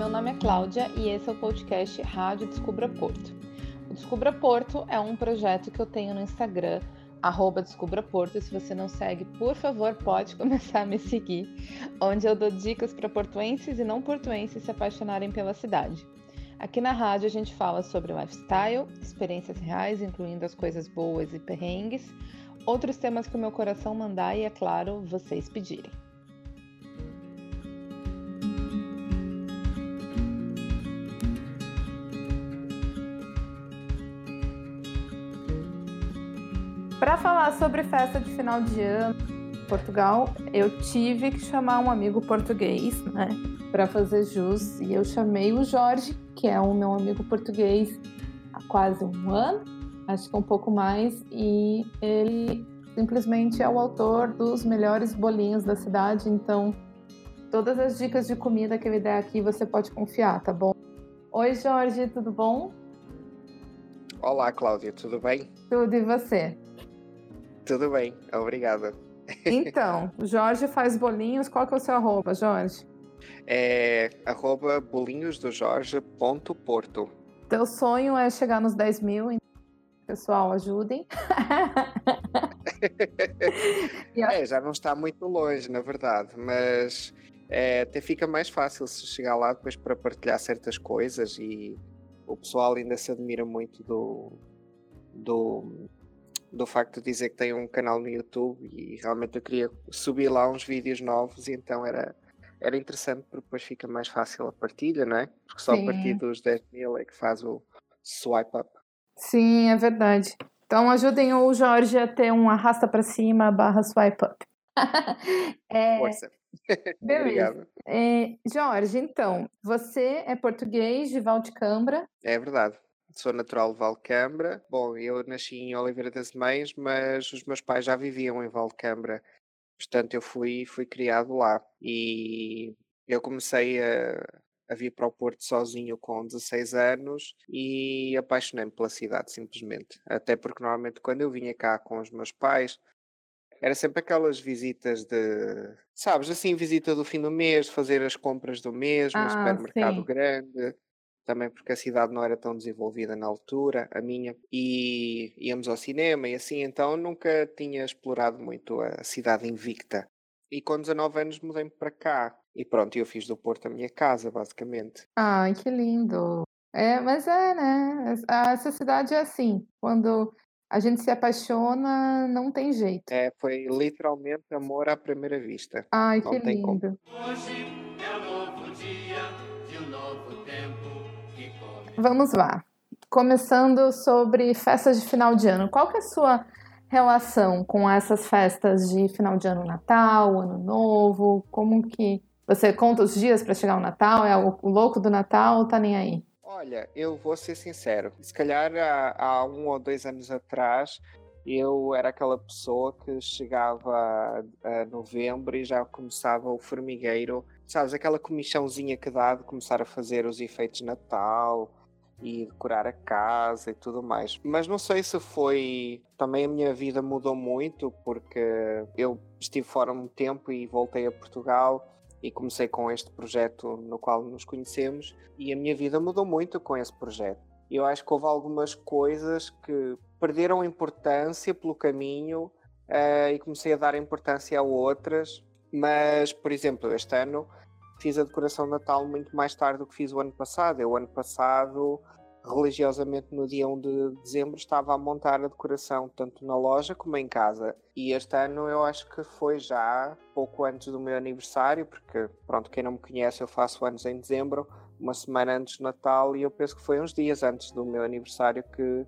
Meu nome é Cláudia e esse é o podcast Rádio Descubra Porto. O Descubra Porto é um projeto que eu tenho no Instagram, arroba Descubra Porto. Se você não segue, por favor, pode começar a me seguir, onde eu dou dicas para portuenses e não portuenses se apaixonarem pela cidade. Aqui na rádio a gente fala sobre lifestyle, experiências reais, incluindo as coisas boas e perrengues, outros temas que o meu coração mandar e, é claro, vocês pedirem. Para falar sobre festa de final de ano em Portugal, eu tive que chamar um amigo português, né, para fazer jus, e eu chamei o Jorge, que é o meu amigo português há quase um ano, acho que um pouco mais, e ele simplesmente é o autor dos melhores bolinhos da cidade, então todas as dicas de comida que ele der aqui você pode confiar, tá bom? Oi, Jorge, tudo bom? Olá, Cláudia, tudo bem? Tudo e você? Tudo bem, obrigado. Então, Jorge faz bolinhos. Qual que é o seu arroba, Jorge? É arroba bolinhosdojorge.porto. Teu sonho é chegar nos 10 mil, então, pessoal, ajudem. é, já não está muito longe, na verdade, mas é, até fica mais fácil se chegar lá depois para partilhar certas coisas e o pessoal ainda se admira muito do, do do facto de dizer que tem um canal no YouTube e realmente eu queria subir lá uns vídeos novos e então era, era interessante porque depois fica mais fácil a partilha, não é? Porque só Sim. a partir dos 10 mil é que faz o swipe up. Sim, é verdade. Então ajudem o Jorge a ter um arrasta para cima barra swipe up. é... Força. Obrigado. É, Jorge, então, você é português de Valdecambra. É verdade sou natural de Valcambra. Bom, eu nasci em Oliveira das Mães, mas os meus pais já viviam em Valcambra. Portanto, eu fui, fui criado lá. E eu comecei a, a vir para o Porto sozinho com 16 anos e apaixonei-me pela cidade, simplesmente. Até porque normalmente quando eu vinha cá com os meus pais, era sempre aquelas visitas de, sabes, assim, visita do fim do mês, fazer as compras do mês, ah, supermercado sim. grande também porque a cidade não era tão desenvolvida na altura, a minha, e íamos ao cinema e assim, então nunca tinha explorado muito a cidade invicta. E com 19 anos mudei-me para cá. E pronto, eu fiz do Porto a minha casa, basicamente. Ai, que lindo! É, mas é, né? Essa cidade é assim. Quando a gente se apaixona, não tem jeito. É, foi literalmente amor à primeira vista. Ai, não que lindo. Hoje Vamos lá. Começando sobre festas de final de ano. Qual que é a sua relação com essas festas de final de ano, Natal, Ano Novo? Como que você conta os dias para chegar o Natal? É o louco do Natal ou tá nem aí? Olha, eu vou ser sincero. Se calhar há, há um ou dois anos atrás eu era aquela pessoa que chegava a, novembro e já começava o formigueiro, sabes, aquela comichãozinha que dá de começar a fazer os efeitos de Natal, e decorar a casa e tudo mais. Mas não sei se foi. Também a minha vida mudou muito porque eu estive fora um tempo e voltei a Portugal e comecei com este projeto no qual nos conhecemos e a minha vida mudou muito com esse projeto. Eu acho que houve algumas coisas que perderam importância pelo caminho uh, e comecei a dar importância a outras. Mas, por exemplo, este ano fiz a decoração de Natal muito mais tarde do que fiz o ano passado. Eu, ano passado, religiosamente no dia 1 de dezembro, estava a montar a decoração tanto na loja como em casa. E este ano eu acho que foi já pouco antes do meu aniversário, porque, pronto, quem não me conhece, eu faço anos em dezembro, uma semana antes do Natal, e eu penso que foi uns dias antes do meu aniversário que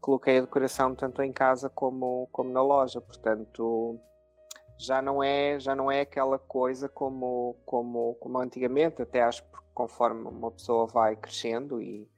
coloquei a decoração tanto em casa como, como na loja. Portanto já não é já não é aquela coisa como como como antigamente até acho que conforme uma pessoa vai crescendo e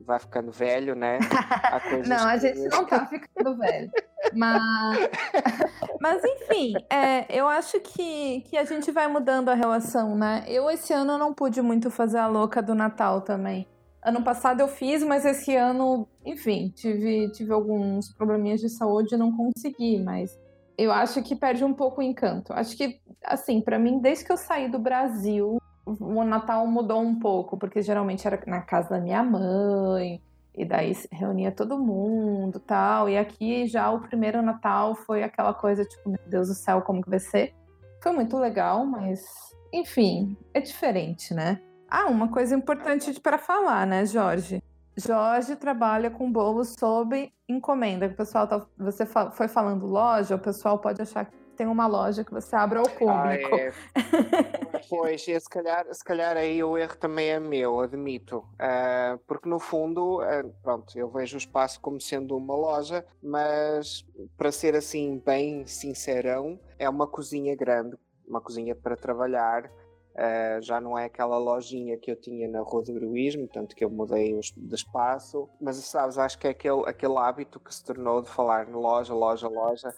vai ficando velho né não a gente não tá ficando velho mas mas enfim é, eu acho que que a gente vai mudando a relação né. Eu esse ano não pude muito fazer a louca do Natal também. Ano passado eu fiz, mas esse ano, enfim, tive, tive alguns probleminhas de saúde e não consegui, mas eu acho que perde um pouco o encanto. Acho que, assim, para mim, desde que eu saí do Brasil, o Natal mudou um pouco, porque geralmente era na casa da minha mãe, e daí reunia todo mundo tal. E aqui já o primeiro Natal foi aquela coisa, tipo, meu Deus do céu, como que vai ser? Foi muito legal, mas enfim, é diferente, né? Ah, uma coisa importante para falar, né, Jorge? Jorge trabalha com bolos sob encomenda. O pessoal tá, você foi falando loja, o pessoal pode achar que tem uma loja que você abre ao público. Ah, é. pois, e se calhar, se calhar aí o erro também é meu, admito. Uh, porque no fundo, uh, pronto, eu vejo o espaço como sendo uma loja, mas para ser assim bem sincerão, é uma cozinha grande, uma cozinha para trabalhar. Uh, já não é aquela lojinha que eu tinha na Rua do Heroísmo, tanto que eu mudei de espaço, mas sabes, acho que é aquele, aquele hábito que se tornou de falar loja, loja, loja,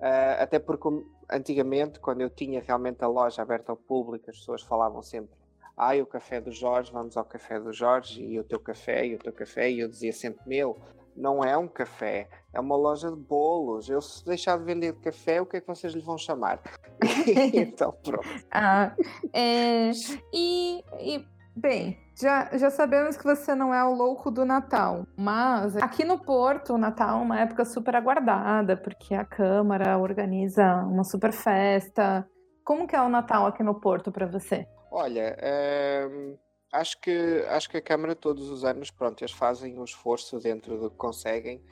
Uh, até porque antigamente, quando eu tinha realmente a loja aberta ao público, as pessoas falavam sempre: Ai, o café do Jorge, vamos ao café do Jorge, e o teu café, e o teu café, e eu dizia sempre: Meu, não é um café, é uma loja de bolos. Eu, se deixar de vender café, o que é que vocês lhe vão chamar? então, pronto. Ah, é, e, e, bem, já, já sabemos que você não é o louco do Natal, mas aqui no Porto, o Natal é uma época super aguardada, porque a Câmara organiza uma super festa. Como que é o Natal aqui no Porto para você? Olha, é, acho, que, acho que a Câmara todos os anos, pronto, eles fazem um esforço dentro do que conseguem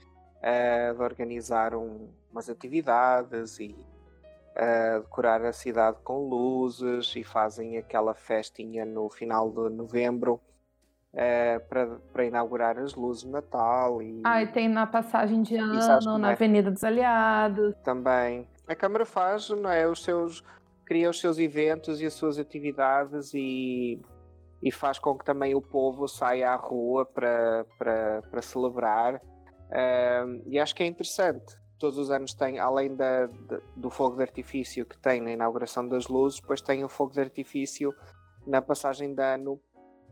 é, de organizar um, umas atividades e a decorar a cidade com luzes e fazem aquela festinha no final de novembro uh, para, para inaugurar as luzes de Natal. E, ah, e tem na passagem de ano, na é? Avenida dos Aliados. Também. A Câmara faz não é, os seus. cria os seus eventos e as suas atividades e, e faz com que também o povo saia à rua para, para, para celebrar. Uh, e acho que é interessante todos os anos tem, além da, de, do fogo de artifício que tem na inauguração das luzes, depois tem o fogo de artifício na passagem de ano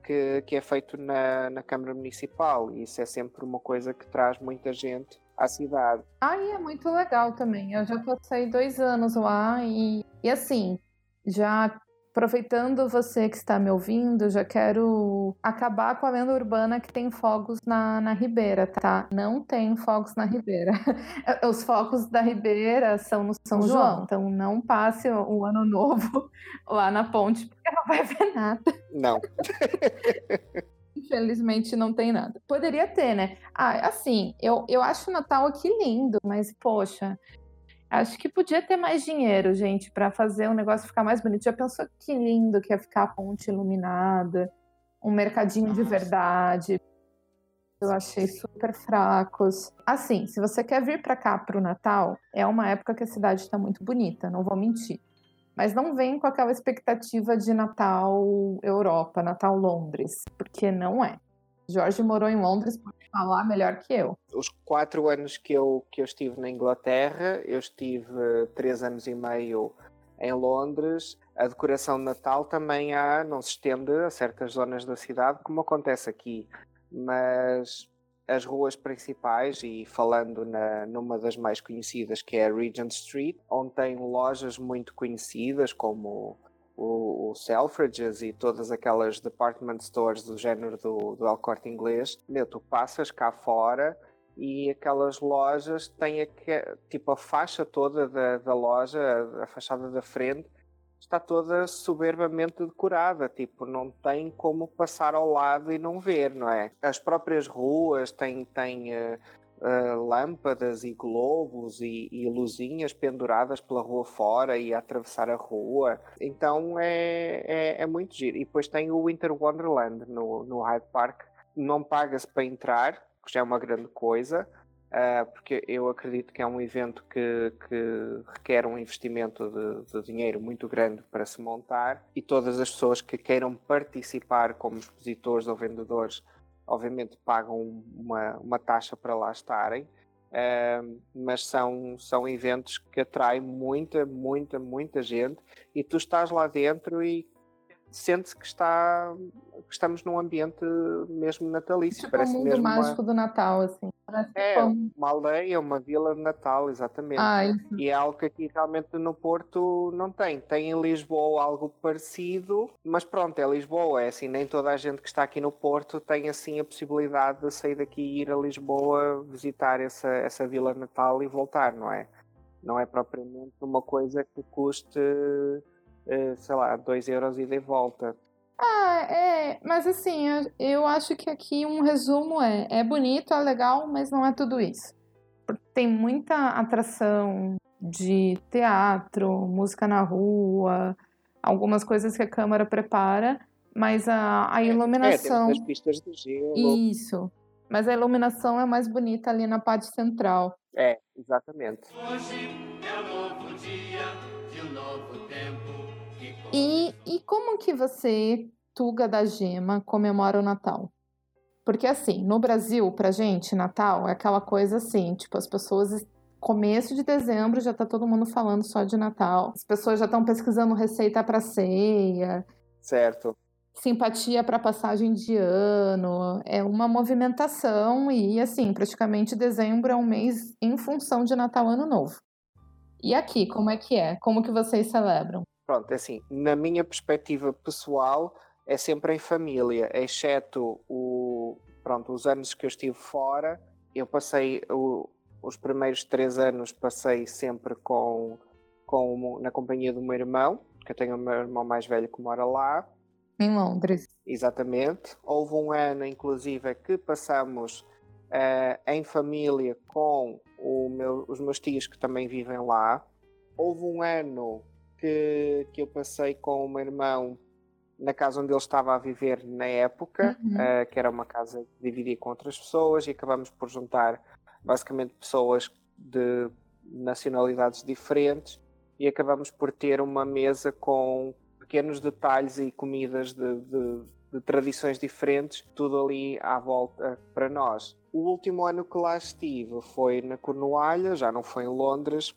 que, que é feito na, na Câmara Municipal. E isso é sempre uma coisa que traz muita gente à cidade. Ah, e é muito legal também. Eu já passei dois anos lá e, e assim, já Aproveitando você que está me ouvindo, já quero acabar com a lenda urbana que tem fogos na, na Ribeira, tá? Não tem fogos na Ribeira. Os fogos da Ribeira são no São João, então não passe o ano novo lá na ponte, porque não vai ver nada. Não. Infelizmente não tem nada. Poderia ter, né? Ah, assim, eu, eu acho o Natal aqui lindo, mas poxa, Acho que podia ter mais dinheiro, gente, para fazer o negócio ficar mais bonito. Já pensou que lindo que ia ficar a ponte iluminada, um mercadinho Nossa. de verdade. Eu achei super fracos. Assim, se você quer vir para cá para o Natal, é uma época que a cidade está muito bonita, não vou mentir. Mas não vem com aquela expectativa de Natal Europa, Natal Londres, porque não é. Jorge morou em Londres, pode falar melhor que eu. Os quatro anos que eu, que eu estive na Inglaterra, eu estive três anos e meio em Londres. A decoração de Natal também há, não se estende a certas zonas da cidade, como acontece aqui. Mas as ruas principais, e falando na, numa das mais conhecidas, que é a Regent Street, onde tem lojas muito conhecidas, como o, o Selfridges e todas aquelas department stores do género do, do El Corte Inglês, meu, tu passas cá fora e aquelas lojas têm a, tipo a faixa toda da, da loja, a, fachada da frente, está toda soberbamente decorada, tipo, não tem como passar ao lado e não ver, não é? As próprias ruas têm, têm uh, uh, lâmpadas e globos e, e, luzinhas penduradas pela rua fora e a atravessar a rua. Então é, é, é, muito giro. E depois tem o Winter Wonderland no, no Hyde Park. Não paga-se para entrar, que já é uma grande coisa. Uh, porque eu acredito que é um evento que, que requer um investimento de, de, dinheiro muito grande para se montar e todas as pessoas que queiram participar como expositores ou vendedores obviamente pagam uma, uma taxa para lá estarem, uh, mas são, são eventos que atraem muita, muita, muita gente e tu estás lá dentro e sente-se que, está, que estamos num ambiente mesmo natalício. Tipo Parece o mundo mesmo mágico uma, do Natal, assim. Parece é, como- uma aldeia, uma vila de Natal, exatamente. Ah. E é algo que aqui realmente no Porto não tem. Tem em Lisboa algo parecido, mas pronto, é Lisboa. É assim, nem toda a gente que está aqui no Porto tem assim a possibilidade de sair daqui e ir a Lisboa visitar essa, essa Vila Natal e voltar, não é? Não é propriamente uma coisa que custe, sei lá, 2 euros ida e volta. Ah, é, mas assim, eu, eu acho que aqui um resumo é, é bonito, é legal, mas não é tudo isso. Tem muita atração de teatro, música na rua, algumas coisas que a Câmara prepara, mas a, a É, iluminação. temos as pistas de gelo. Isso. Mas a iluminação é mais bonita ali na parte central. É, exatamente. Hoje é um novo dia de um novo tempo E, e como que você, Tuga da Gema, comemora o Natal? Porque assim, no Brasil, pra gente, Natal é aquela coisa assim, tipo, as pessoas. Começo de dezembro já tá todo mundo falando só de Natal. As pessoas já estão pesquisando receita pra ceia, Certo. simpatia para passagem de ano. É uma movimentação e assim, praticamente dezembro é um mês em função de Natal Ano Novo. E aqui, como é que é? Como que vocês celebram? Pronto, é assim, na minha perspectiva pessoal, é sempre em família, exceto o, pronto, os anos que eu estive fora. Eu passei o- os primeiros três anos passei sempre com, com na companhia do meu irmão, que eu tenho o meu irmão mais velho que mora lá. Em Londres. Exatamente. Houve um ano, inclusive, que passamos eh, em família com meu- os meus tios que também vivem lá. Houve um ano que, que eu passei com o meu irmão na casa onde ele estava a viver na época, Uhum. eh, que era uma casa dividida com outras pessoas, e acabamos por juntar basicamente pessoas de nacionalidades diferentes e acabamos por ter uma mesa com pequenos detalhes e comidas de, de- de tradições diferentes, tudo ali à volta para nós. O último ano que lá estive foi na Cornualha, já não foi em Londres,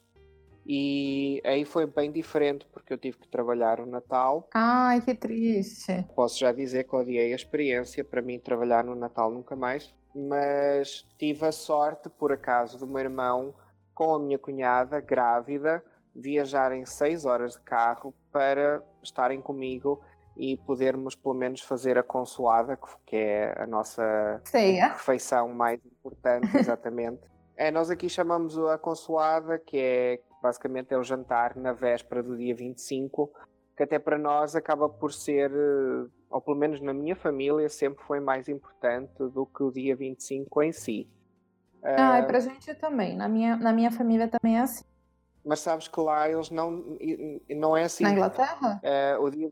e aí foi bem diferente porque eu tive que trabalhar o Natal. Ai, que triste. Posso já dizer que odiei a experiência, para mim trabalhar no Natal nunca mais, mas tive a sorte, por acaso, do meu irmão com a minha cunhada grávida viajarem seis horas de carro para estarem comigo e podermos pelo menos fazer a consoada, que- que é a nossa Ceia. refeição mais importante, exatamente. é, nós aqui chamamos a consoada, que é basicamente é o jantar na véspera do dia 25, que até para nós acaba por ser, eh, ou pelo menos na minha família, sempre foi mais importante do que o dia 25 em si. Ah, Ah, e pra gente também. Na minha, na minha família também é assim. mas sabes que lá eles não, não é assim. Na Inglaterra? Eh, o dia,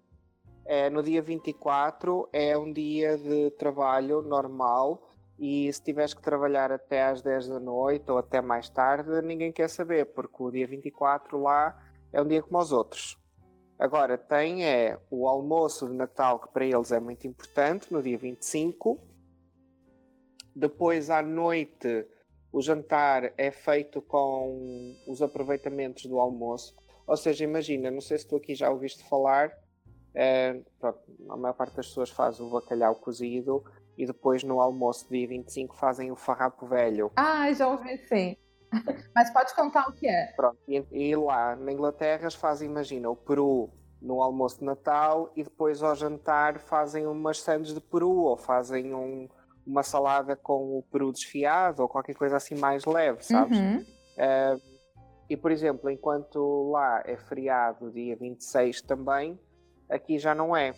eh, no dia 24 é um dia de trabalho normal e se tiveres que trabalhar até às 10 da noite ou até mais tarde, ninguém quer saber, porque o dia 24 lá é um dia como os outros. Agora, tem é o almoço de Natal, que para eles é muito importante, no dia 25. Depois, à noite, o jantar é feito com os aproveitamentos do almoço. Ou seja, imagina, não sei se tu aqui já ouviste falar, eh, pronto, a maior parte das pessoas faz o bacalhau cozido e depois no almoço dia 25 fazem o farrapo velho. Ah, já ouvi sim. Mas pode contar o que é. Pronto, e, e lá na Inglaterra eles fazem, imagina, o peru no almoço de Natal e depois ao jantar fazem umas sandes de peru ou fazem um- uma salada com o peru desfiado ou qualquer coisa assim mais leve, sabes? Uhum. Uh, e, por exemplo, enquanto lá é feriado dia 26 também, aqui já não é.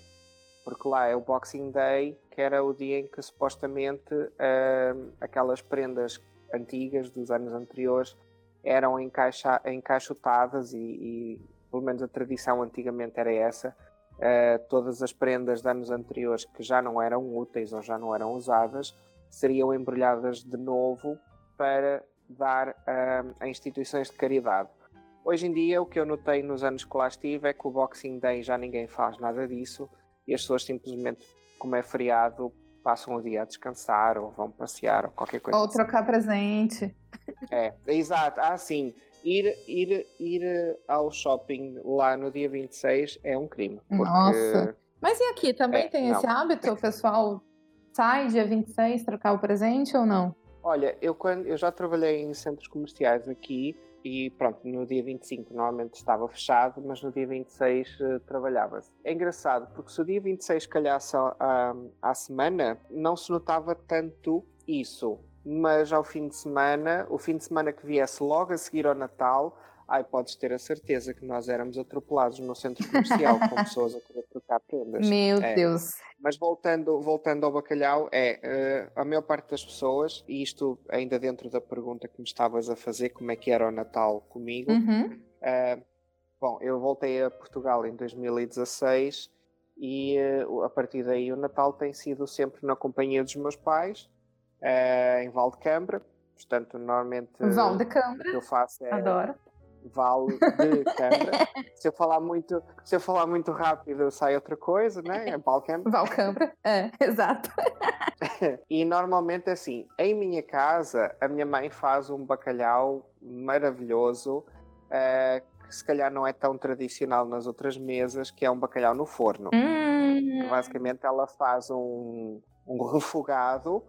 Porque lá é o Boxing Day, que era o dia em que supostamente uh, aquelas prendas antigas dos anos anteriores eram encaixa encaixotadas e, e, pelo menos a tradição antigamente era essa. Uh, todas as prendas de anos anteriores que já não eram úteis ou já não eram usadas seriam embrulhadas de novo para dar uh, a instituições de caridade. Hoje em dia, o que eu notei nos anos que lá estive é que o Boxing Day já ninguém faz nada disso e as pessoas simplesmente, como é feriado, passam o dia a descansar ou vão passear ou qualquer coisa Ou assim. trocar presente. É, exato. Ah, sim. Ir, ir, ir ao shopping lá no dia 26 é um crime. Porque Nossa. Mas e aqui, também É, tem não. esse hábito? O pessoal sai dia 26 trocar o presente ou não? Olha, eu, quando, eu já trabalhei em centros comerciais aqui e pronto, no dia 25 normalmente estava fechado, mas no dia 26 eh, trabalhava-se. É engraçado, porque se o dia 26 calhasse à, à semana, não se notava tanto isso. Mas ao fim de semana, o fim de semana que viesse logo a seguir ao Natal, ai, podes ter a certeza que nós éramos atropelados no centro comercial com pessoas a querer trocar prendas. Meu É. Deus. Mas voltando, voltando ao bacalhau, é eh, a maior parte das pessoas, e isto ainda dentro da pergunta que me estavas a fazer, como é que era o Natal comigo. Uhum. eh, bom, eu voltei a Portugal em 2016 e eh, a partir daí o Natal tem sido sempre na companhia dos meus pais, em Valdecambra. Portanto, normalmente Val de o que eu faço é adoro. Vale de Câmara. se, eu falar muito, se eu falar muito rápido, sai outra coisa, né? É. Val Câmara, é, exato. E normalmente assim, em minha casa, a minha mãe faz um bacalhau maravilhoso, eh, que se calhar não é tão tradicional nas outras mesas, que é um bacalhau no forno. Hum, Basicamente ela faz um, um refogado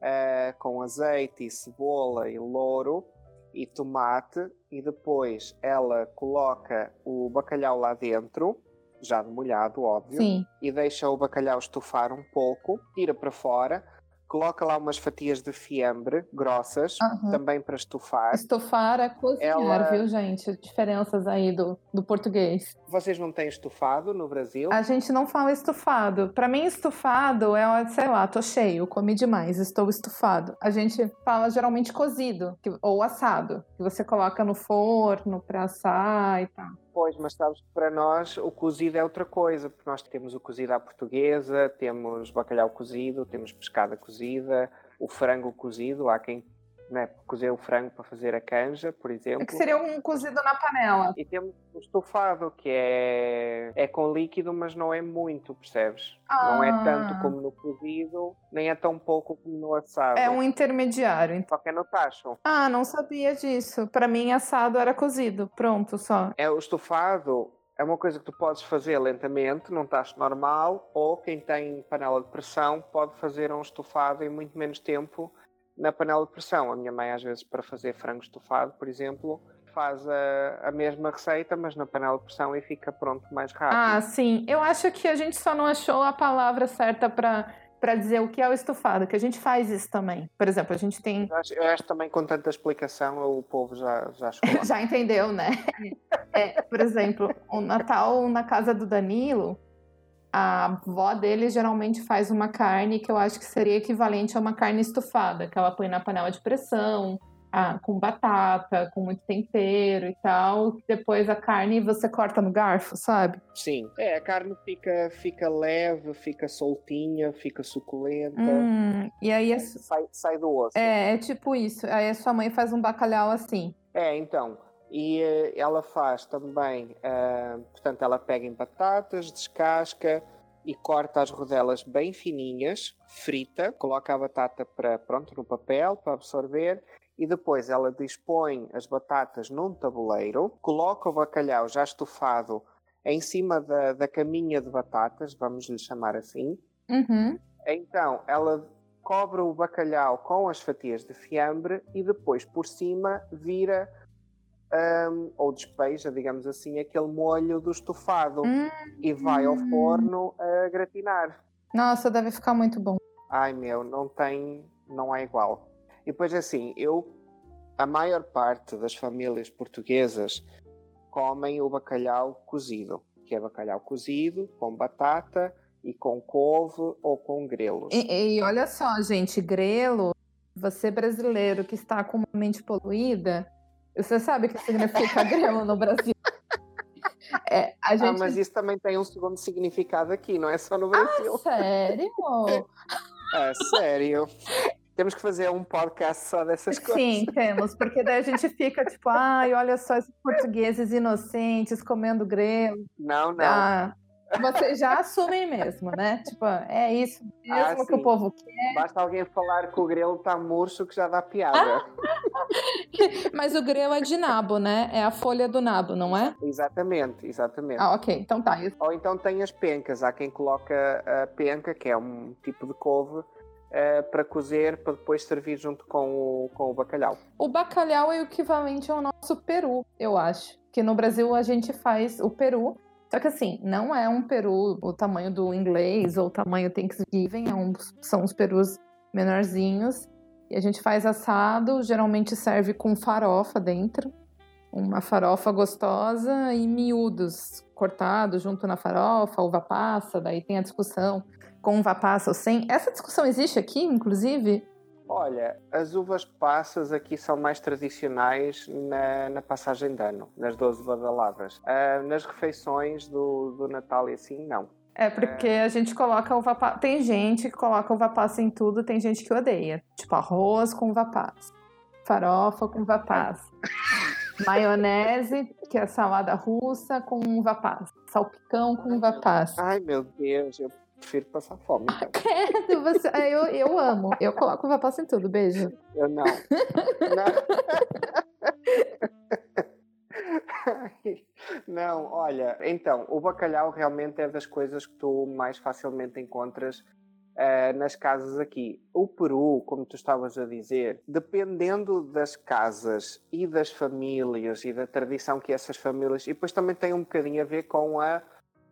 eh, com azeite e cebola e louro e tomate e depois ela coloca o bacalhau lá dentro, já molhado, óbvio sim. e deixa o bacalhau estufar um pouco, tira para fora, coloca lá umas fatias de fiambre grossas, Aham. também para estufar. Estufar é cozinhar, Ela- viu, gente? Diferenças aí do, do português. Vocês não têm estufado no Brasil? A gente não fala estufado. Pra mim, estufado é, sei lá, tô cheio, comi demais, estou estufado. A gente fala geralmente cozido ou assado, que você coloca no forno pra assar e tal. Pois, mas sabes que para nós o cozido é outra coisa, porque nós temos o cozido à portuguesa, temos bacalhau cozido, temos pescada cozida, o frango cozido, há quem né, cozer o frango para fazer a canja, por exemplo. Que seria um cozido na panela. E temos o estufado, que é, é com líquido, mas não é muito, percebes? Não é tanto Ah. como no cozido, nem é tão pouco como no assado. É um intermediário. então. Só que é no tacho. Ah, não sabia disso. Pra mim, assado era cozido. Pronto, só. É o estufado. É uma coisa que tu podes fazer lentamente, num tacho normal, ou quem tem panela de pressão pode fazer um estufado em muito menos tempo na panela de pressão. A minha mãe, às vezes, para fazer frango estufado, por exemplo, faz a, a mesma receita, mas na panela de pressão e fica pronto mais rápido. Ah, sim. Eu acho que a gente só não achou a palavra certa pra para dizer o que é o estufado, que a gente faz isso também. Por exemplo, a gente tem Eu acho, eu acho também com tanta explicação o povo já, já. Já entendeu, né? É, por exemplo, o Natal na casa do Danilo, a avó dele geralmente faz uma carne que eu acho que seria equivalente a uma carne estufada, que ela põe na panela de pressão, ah, com batata, com muito tempero e tal. Depois a carne você corta no garfo, sabe? Sim. É, a carne fica, fica leve, fica soltinha, fica suculenta. Hum, e aí é, Sai, sai do osso. é, é tipo isso. Aí a sua mãe faz um bacalhau assim. É, então. E eh, ela faz também, ah, portanto, ela pega em batatas, descasca e corta as rodelas bem fininhas, frita, coloca a batata para, pronto, no papel para absorver e depois ela dispõe as batatas num tabuleiro, coloca o bacalhau já estufado em cima da, da caminha de batatas, vamos lhe chamar assim, Uhum. então, ela cobre o bacalhau com as fatias de fiambre e depois por cima vira hum, ou despeja, digamos assim, aquele molho do estofado Hum. e vai ao forno a gratinar. Nossa, deve ficar muito bom. Ai meu, não tem, não é igual. E depois assim, eu, a maior parte das famílias portuguesas comem o bacalhau cozido, que é bacalhau cozido com batata e com couve ou com grelos. E, e olha só, gente, grelo, você brasileiro que está com uma mente poluída, você sabe o que significa grelo no Brasil? É, a Ah, gente... mas isso também tem um segundo significado aqui, não é só no Brasil. Sério? Ah, sério. Temos que fazer um podcast só dessas coisas. Sim, temos, porque daí a gente fica tipo, ai, olha só esses portugueses inocentes comendo grelo. Não, não. Ah, Vocês já assumem mesmo, né? Tipo, é isso mesmo Ah, que o povo quer. Basta alguém falar que o grelo está murcho que já dá piada. Ah! Mas o grelo é de nabo, né? É a folha do nabo, não é? Exatamente, exatamente. Ah, ok. Então tá. Ou então tem as pencas. Há quem coloca a penca, que é um tipo de couve, eh, para cozer, para depois servir junto com o, com o bacalhau. O bacalhau é o equivalente ao nosso peru, eu acho. Que no Brasil a gente faz o peru. Só que assim, não é um peru o tamanho do inglês ou o tamanho Thanksgiving, é um, são os perus menorzinhos. E a gente faz assado, geralmente serve com farofa dentro. Uma farofa gostosa e miúdos cortados junto na farofa, uva passa, daí tem a discussão com uva passa ou sem. Essa discussão existe aqui, inclusive? Olha, as uvas passas aqui são mais tradicionais na, na passagem de ano, nas 12 badaladas. Ah, nas refeições do, do Natal e assim, não. É porque a gente coloca uva passa. Tem gente que coloca uva passa em tudo, tem gente que odeia. Tipo arroz com uva passa, farofa com uva passa, maionese, que é salada russa com uva passa, salpicão com uva passa. Ai, meu Deus, eu prefiro passar fome. Então. Credo, você... é, eu, eu amo. Eu coloco uva passa em tudo. Beijo. Eu não. não. Não, olha, então, o bacalhau realmente é das coisas que tu mais facilmente encontras eh, nas casas aqui. O peru, como tu estavas a dizer, dependendo das casas e das famílias e da tradição que essas famílias. E depois também tem um bocadinho a ver com a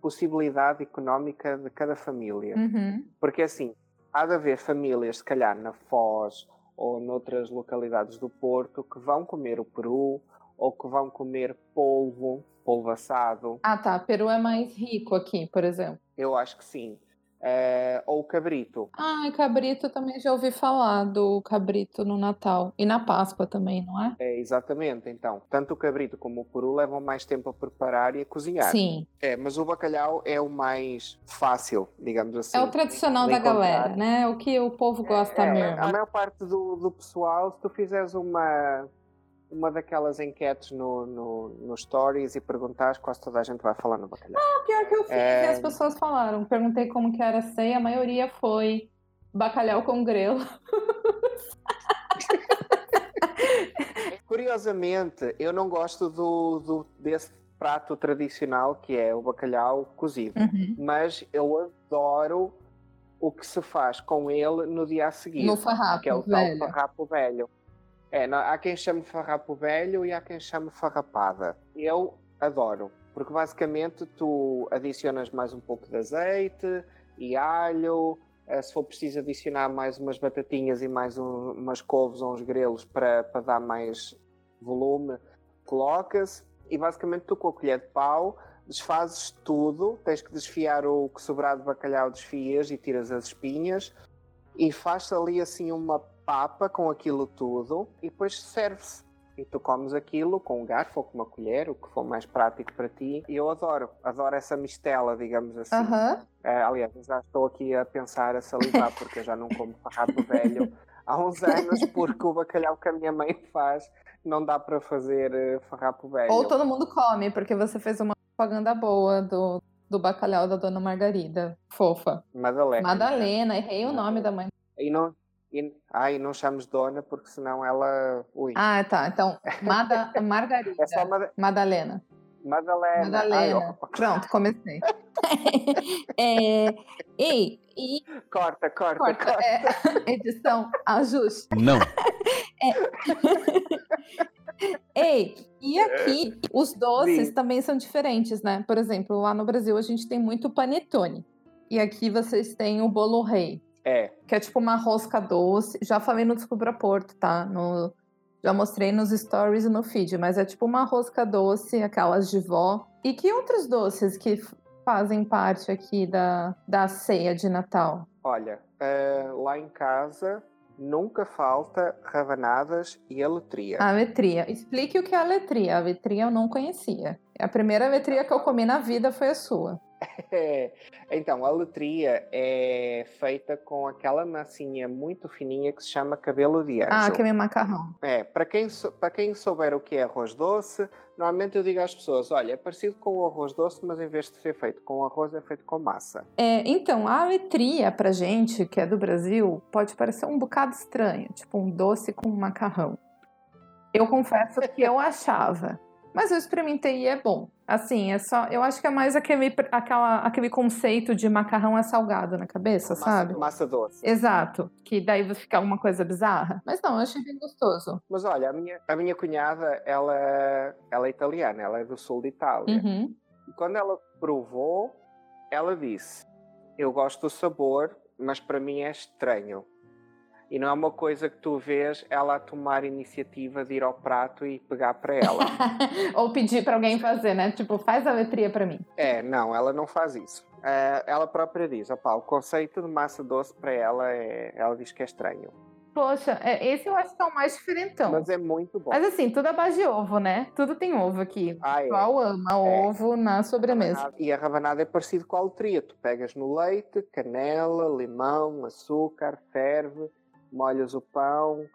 possibilidade económica de cada família. Uhum. Porque assim, há de haver famílias, se calhar na Foz ou noutras localidades do Porto, que vão comer o peru ou que vão comer polvo, polvo assado. Ah, tá. Peru é mais rico aqui, por exemplo. Eu acho que sim. Eh, ou cabrito. Ai, cabrito também já ouvi falar do cabrito no Natal. E na Páscoa também, não é? É, exatamente, então. Tanto o cabrito como o peru levam mais tempo a preparar e a cozinhar. Sim. É, mas o bacalhau é o mais fácil, digamos assim. É o tradicional da encontrar. galera, né? O que o povo gosta É, mesmo. A maior parte do, do pessoal, se tu fizeres uma, uma daquelas enquetes no, no, no Stories e perguntares, quase toda a gente vai falar no bacalhau. Pior que eu fiz É. as pessoas falaram. Perguntei como que era a ceia, a maioria foi bacalhau com grelo. Curiosamente, eu não gosto do, do- desse prato tradicional que é o bacalhau cozido, mas eu adoro o que se faz com ele no dia a seguir. No farrapo, que é o velho. tal farrapo velho. É, há quem chame farrapo velho e há quem chame farrapada. Eu adoro, porque basicamente tu adicionas mais um pouco de azeite e alho, eh, se for preciso adicionar mais umas batatinhas e mais um- umas couves ou uns grelos para, para dar mais volume, colocas e basicamente tu com a colher de pau desfazes tudo, tens que desfiar o que sobrar de bacalhau, desfias e tiras as espinhas e faz ali assim uma papa com aquilo tudo e depois serve-se. E tu comes aquilo com um garfo ou com uma colher, o que for mais prático para ti. E eu adoro, adoro essa mistela, digamos assim. Aham. Eh, aliás, já estou aqui a pensar, a salivar, porque eu já não como farrapo velho há uns anos, porque o bacalhau que a minha mãe faz não dá para fazer eh, farrapo velho. Ou todo mundo come, porque você fez uma propaganda boa do, do bacalhau da dona Margarida. Fofa. Madalena. Madalena, errei o nome da mãe. E não, e, ah, e não chames dona, porque senão ela. Ui. Ah, tá. Então, Mada, Margarida. é só Mada- Madalena. Madalena. Ai, Madalena. ó, Pronto, comecei. É, ei, e corta, corta, corta. corta. É, edição, ajuste. Não. Ei, e aqui os doces Sim. também são diferentes, né? Por exemplo, lá no Brasil a gente tem muito panetone. E aqui vocês têm o bolo rei, É, que é tipo uma rosca doce. Já falei no Descubra Porto, tá? No, já mostrei nos stories e no feed, mas é tipo uma rosca doce, aquelas de vó. E que outros doces que fazem parte aqui da, da ceia de Natal? olha, eh, lá em casa nunca falta rabanadas e aletria. A letria. Explique o que é a letria. A letria eu não conhecia. A primeira letria que eu comi na vida foi a sua. É, então, a letria é feita com aquela massinha muito fininha que se chama cabelo de anjo. Ah, aquele macarrão. É, para quem, para quem souber o que é arroz doce, normalmente eu digo às pessoas, olha, é parecido com o arroz doce, mas em vez de ser feito com arroz, é feito com massa. É, então, a letria pra gente, que é do Brasil, pode parecer um bocado estranho, tipo um doce com macarrão. Eu confesso que eu achava, mas eu experimentei e é bom. Assim, é só, eu acho que é mais aquele, aquela, aquele conceito de macarrão é salgado na cabeça, Massa, sabe? massa doce. Exato, que daí vai ficar uma coisa bizarra. Mas não, eu achei bem gostoso. Mas olha, a minha, a minha cunhada, ela, ela é italiana, ela é do sul de Itália. Uhum. E quando ela provou, ela disse: Eu gosto do sabor, mas para mim é estranho. E não é uma coisa que tu vês ela a tomar iniciativa de ir ao prato e pegar para ela. Ou pedir pra alguém fazer, né? Tipo, faz a letria pra mim. é, não, ela não faz isso. Eh, ela própria diz: opá, o conceito de massa doce para ela é. Ela diz que é estranho. Poxa, é, esse eu acho que é o mais diferentão. Mas é muito bom. Mas assim, tudo à base de ovo, né? Tudo tem ovo aqui. Ah, O é. pessoal ama É. ovo na sobremesa. Rabanada- E a rabanada é parecido com a letria. Tu pegas no leite, canela, limão, açúcar, ferve, molhas o pão,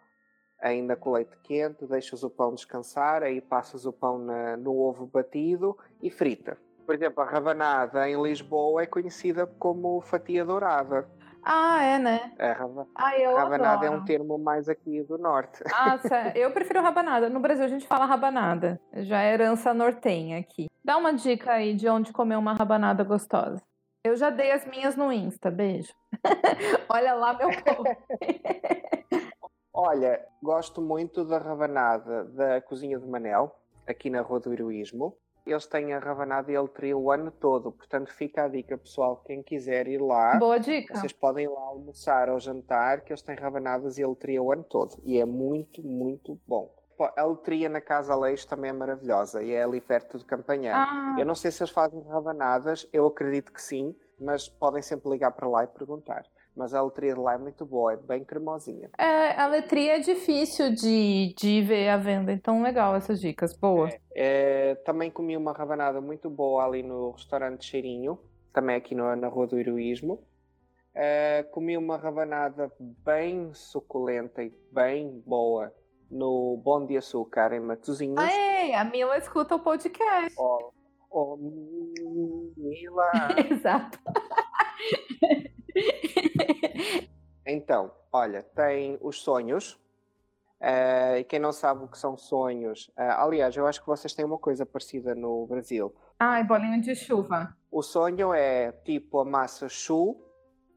ainda com leite quente, deixas o pão descansar, aí passas o pão na- no ovo batido e frita. Por exemplo, a rabanada em Lisboa é conhecida como fatia dourada. Ah, é, né? A rava- Ah, eu rabanada é adoro. um termo mais aqui do norte. Ah, eu prefiro rabanada. No Brasil a gente fala rabanada. Já é herança nortenha aqui. Dá uma dica aí de onde comer uma rabanada gostosa. Eu já dei as minhas no Insta, beijo. Olha lá meu povo. Olha, gosto muito da rabanada da Cozinha de Manel, aqui na Rua do Heroísmo. Eles têm a rabanada e a letria o ano todo, portanto fica a dica, pessoal, quem quiser ir lá, Boa dica. vocês podem ir lá almoçar ou jantar, que eles têm rabanadas e letria o ano todo. E é muito, muito bom. A letria na Casa Leixo também é maravilhosa e é ali perto de Campanhã. Ah, Eu não sei se eles fazem rabanadas, eu acredito que sim, mas podem sempre ligar para lá e perguntar. Mas a letria de lá é muito boa, é bem cremosinha. é, a letria é difícil de, de ver à venda, então legal essas dicas. Boa. É, também comi uma rabanada muito boa ali no restaurante Cheirinho, também aqui no- na Rua do Heroísmo. É, comi uma rabanada bem suculenta e bem boa no Bom de Açúcar, em Matosinhos. Ei, a Mila escuta o podcast. Oh, oh, Mila! Exato. Então, olha, tem os sonhos. eh, e quem não sabe o que são sonhos, eh, aliás, eu acho que vocês têm uma coisa parecida no Brasil. Ai, bolinho de chuva. O sonho é tipo a massa chu,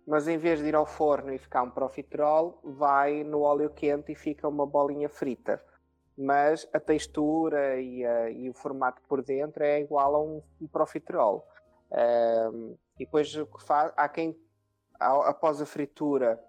mas em vez de ir ao forno e ficar um profiterol, vai no óleo quente e fica uma bolinha frita. Mas a textura e, a- e o formato por dentro é igual a um, um profiterol. E depois faz, há quem, após a fritura,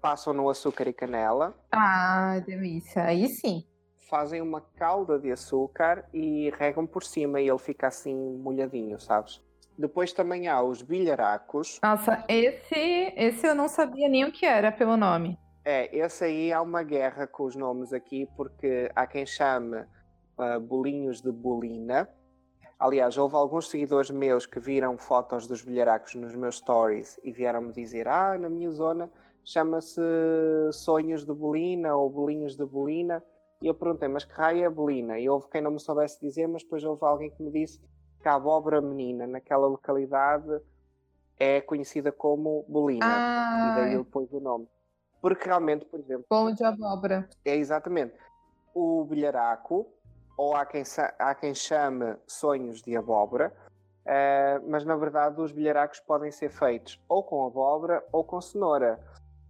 passam no açúcar e canela, Ai, delícia. Aí sim. fazem uma calda de açúcar e regam por cima e ele fica assim molhadinho, sabes? Depois também há os bilharacos. Nossa, esse, esse eu não sabia nem o que era pelo nome. É, esse aí há uma guerra com os nomes aqui, porque há quem chame ah, bolinhos de bolina. Aliás, houve alguns seguidores meus que viram fotos dos bilharacos nos meus stories e vieram-me dizer: Ah, na minha zona chama-se sonhos de bolina ou bolinhos de bolina. E eu perguntei: Mas que raio é bolina? E houve quem não me soubesse dizer, mas depois houve alguém que me disse que a abóbora menina naquela localidade é conhecida como bolina. E daí Ah, ele pôs o nome. Porque realmente, por exemplo, bolo de abóbora. é exatamente o bilharaco, ou há quem, há quem chame sonhos de abóbora, eh, mas na verdade os bilharacos podem ser feitos ou com abóbora ou com cenoura.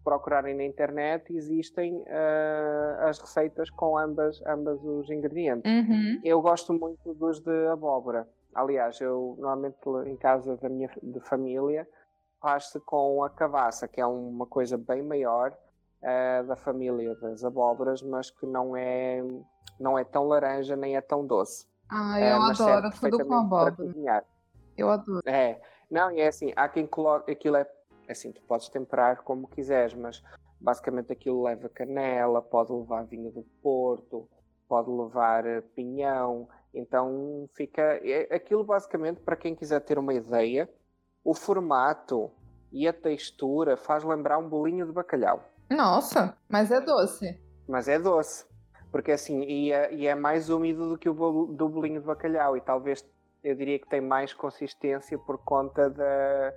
Procurarem na internet existem eh, as receitas com ambas, ambas os ingredientes. Uhum. Eu gosto muito dos de abóbora. Aliás, eu normalmente em casa da minha de família faz-se com a cavaça, que é uma coisa bem maior eh, da família das abóboras, mas que não é, não é tão laranja nem é tão doce. Ah, Eh, eu serve adoro tudo com abóbora. Eu adoro. É, não, e é assim, há quem coloque, aquilo é assim, tu podes temperar como quiseres, mas basicamente aquilo leva canela, pode levar vinho do Porto, pode levar eh, pinhão, então fica, é- aquilo basicamente, para quem quiser ter uma ideia, o formato e a textura faz lembrar um bolinho de bacalhau. Nossa, mas é doce. Mas é doce. Porque assim, e é, e é mais úmido do que o bolo, do bolinho de bacalhau. E talvez eu diria que tem mais consistência por conta da,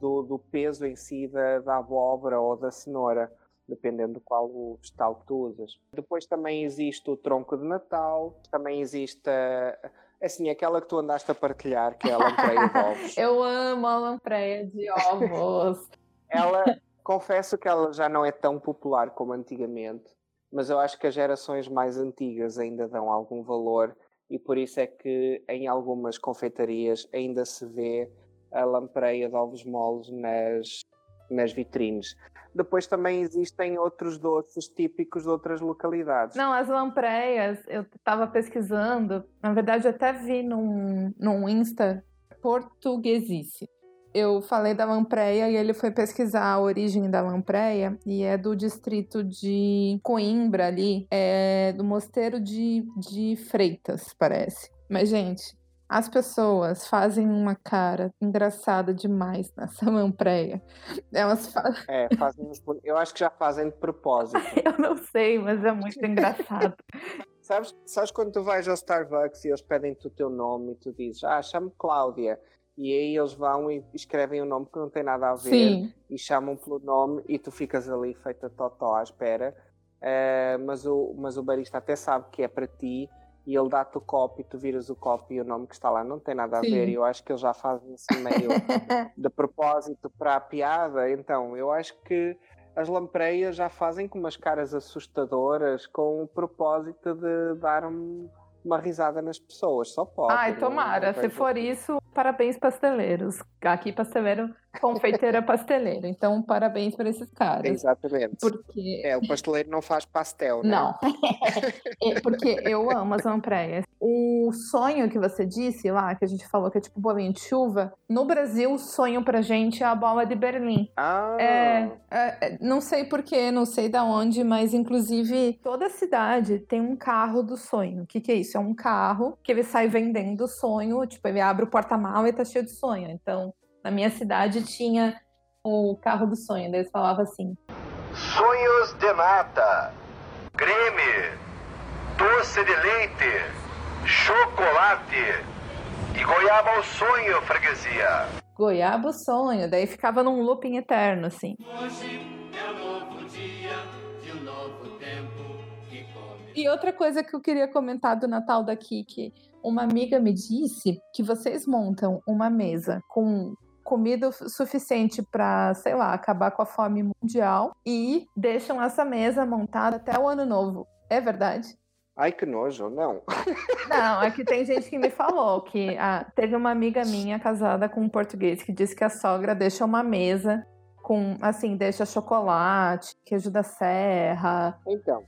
do, do peso em si da, da abóbora ou da cenoura dependendo do qual o vegetal que tu usas. Depois também existe o tronco de Natal, também existe assim, aquela que tu andaste a partilhar, que é a lampreia de ovos. Eu amo a lampreia de ovos. ela, confesso que ela já não é tão popular como antigamente, mas eu acho que as gerações mais antigas ainda dão algum valor e por isso é que em algumas confeitarias ainda se vê a lampreia de ovos moles nas, nas vitrines. Depois também existem outros doces típicos de outras localidades. Não, as lampreias, eu estava pesquisando, na verdade eu até vi num, num Insta portuguesice. Eu falei da lampreia e ele foi pesquisar a origem da lampreia e é do distrito de Coimbra ali, é do mosteiro de, de Freitas, parece. Mas, gente, as pessoas fazem uma cara engraçada demais nessa lampreia. Elas fazem. É, fazem. Eu acho que já fazem de propósito. eu não sei, mas é muito engraçado. sabes, sabes quando tu vais ao Starbucks e eles pedem-te o teu nome e tu dizes, ah, chamo Cláudia. E aí eles vão e escrevem um nome que não tem nada a ver Sim. e chamam pelo nome e tu ficas ali feita totó à espera. Uh, mas, o, mas o barista até sabe que é para ti e ele dá-te o copo e tu viras o copo e o nome que está lá não tem nada a Sim. ver. E eu acho que eles já fazem assim meio de propósito para a piada. Então, eu acho que as lampreias já fazem com umas caras assustadoras com o propósito de dar-me uma risada nas pessoas, só pode. Ai, tomara. Se for isso, parabéns pasteleiros. Aqui pasteleiro, confeiteira pasteleiro. Então, parabéns para esses caras. Exatamente. Porque é, o pasteleiro não faz pastel, né? Não. é porque eu amo as lampreias. O sonho que você disse lá, que a gente falou que é tipo bolinho de chuva, no Brasil o sonho pra gente é a bola de Berlim. Ah. É, é, não sei porquê, não sei da onde, mas inclusive toda cidade tem um carro do sonho. O que, que é isso? É um carro que ele sai vendendo o sonho, tipo, ele abre o porta-mala e tá cheio de sonho. Então, na minha cidade tinha o carro do sonho, daí eles falavam assim: Sonhos de nata, creme, doce de leite, chocolate e goiaba ao sonho, freguesia. Goiaba o sonho, daí ficava num looping eterno, assim. Hoje é um novo dia de um novo tempo que come. E outra coisa que eu queria comentar do Natal daqui, que uma amiga me disse que vocês montam uma mesa com comida suficiente para, sei lá, acabar com a fome mundial e deixam essa mesa montada até o ano novo. É verdade? Ai, que nojo, não. Não, é que tem gente que me falou que ah, teve uma amiga minha casada com um português que disse que a sogra deixa uma mesa com, assim, deixa chocolate, queijo da serra. Então,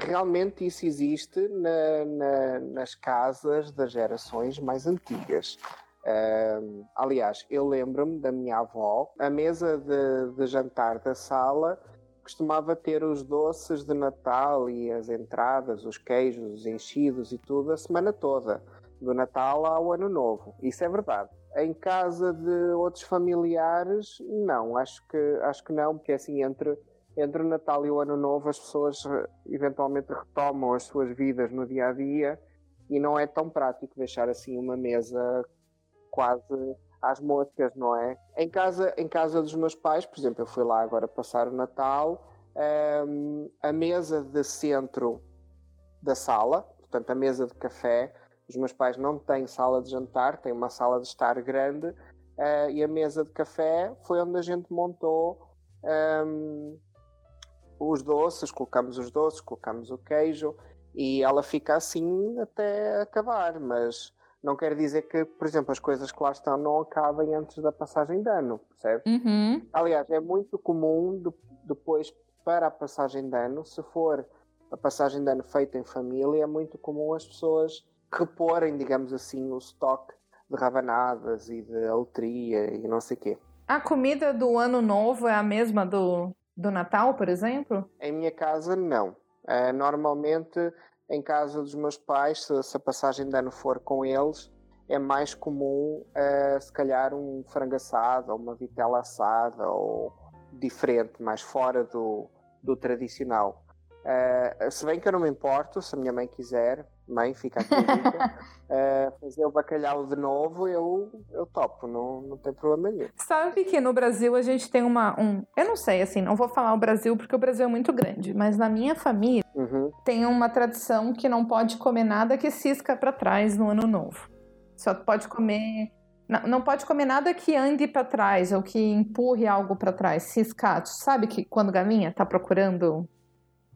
realmente isso existe na, na, nas casas das gerações mais antigas. Uh, aliás, eu lembro-me da minha avó, a mesa de, de, jantar da sala costumava ter os doces de Natal e as entradas, os queijos, os enchidos e tudo a semana toda, do Natal ao Ano Novo. Isso é verdade. Em casa de outros familiares, não, acho que, acho que não, porque assim, entre, entre o Natal e o Ano Novo, as pessoas eh, eventualmente retomam as suas vidas no dia a dia e não é tão prático deixar assim uma mesa quase às moscas, não é? Em casa, em casa dos meus pais, por exemplo, eu fui lá agora passar o Natal, um, a mesa de centro da sala, portanto a mesa de café, os meus pais não têm sala de jantar, têm uma sala de estar grande, uh, e a mesa de café foi onde a gente montou um, os doces, colocamos os doces, colocamos o queijo, e ela fica assim até acabar, mas não quer dizer que, por exemplo, as coisas que lá estão não acabem antes da passagem de ano, percebe? Uhum. Aliás, é muito comum de, depois para a passagem de ano, se for a passagem de ano feita em família, é muito comum as pessoas reporem, digamos assim, o estoque de rabanadas e de aletria e não sei o quê. A comida do ano novo é a mesma do, do Natal, por exemplo? Em minha casa, não. Uh, normalmente em casa dos meus pais, se, se, a passagem de ano for com eles, é mais comum, uh, se calhar, um frango assado ou uma vitela assada ou diferente, mais fora do, do tradicional. Uh, se bem que eu não me importo, se a minha mãe quiser, mãe, fica aqui uh, fazer o bacalhau de novo, eu, eu topo, não, não tem problema nenhum. Sabe que no Brasil a gente tem uma. Um, eu não sei, assim, não vou falar o Brasil porque o Brasil é muito grande, mas na minha família uhum. tem uma tradição que não pode comer nada que cisca para trás no ano novo. Só pode comer. Não, não pode comer nada que ande para trás ou que empurre algo para trás. Ciscar. Sabe que quando galinha tá procurando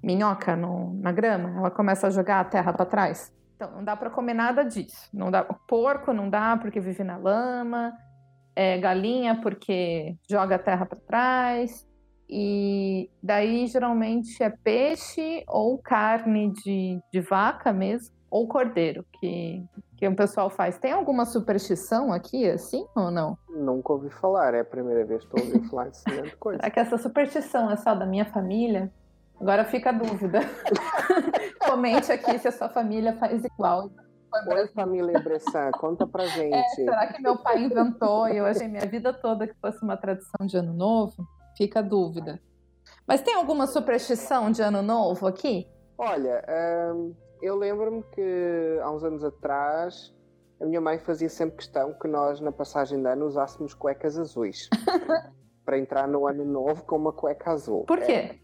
minhoca no, na grama, ela começa a jogar a terra para trás. Então, não dá para comer nada disso. Não dá, porco não dá porque vive na lama, é, galinha porque joga a terra para trás. E daí geralmente é peixe ou carne de, de vaca mesmo, ou cordeiro, que, que o pessoal faz. Tem alguma superstição aqui, assim, ou não? Nunca ouvi falar, é a primeira vez que estou ouvindo falar desse tipo coisa. Será que essa superstição é só da minha família? Agora fica a dúvida. Comente aqui se a sua família faz igual. Oi, família Bressan, conta pra gente. É, será que meu pai inventou e eu achei minha vida toda que fosse uma tradição de ano novo? Fica a dúvida. Mas tem alguma superstição de ano novo aqui? Olha, hum, eu lembro-me que há uns anos atrás a minha mãe fazia sempre questão que nós, na passagem de ano, usássemos cuecas azuis. para entrar no ano novo com uma cueca azul. Por quê? É...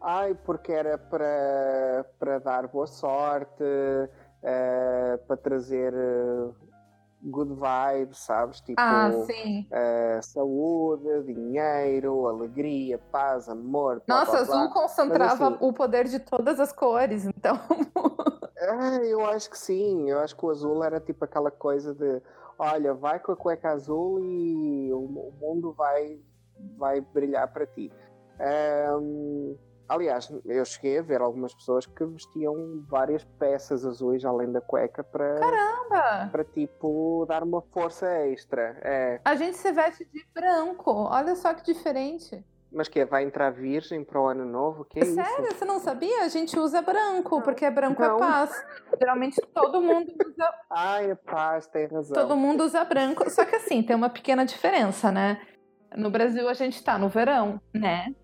Ai, porque era para, para dar boa sorte, é... para trazer eh, good vibes, sabes? Tipo, ah, saúde, dinheiro, alegria, paz, amor. Blá, Nossa, blá, azul blá. concentrava assim, o poder de todas as cores, então. é, eu acho que sim. Eu acho que o azul era tipo aquela coisa de olha, vai com a cueca azul e o mundo vai, vai brilhar para ti. Um, aliás, eu cheguei a ver algumas pessoas que vestiam várias peças azuis além da cueca para. Caramba! Para tipo dar uma força extra. É. A gente se veste de branco, olha só que diferente. Mas que vai entrar virgem para o ano novo? Que é Sério? Isso? Você não sabia? A gente usa branco, porque é branco não. é paz. Geralmente todo mundo usa. Ai, é paz, tem razão. Todo mundo usa branco. Só que assim, tem uma pequena diferença, né? No Brasil a gente tá no verão, né?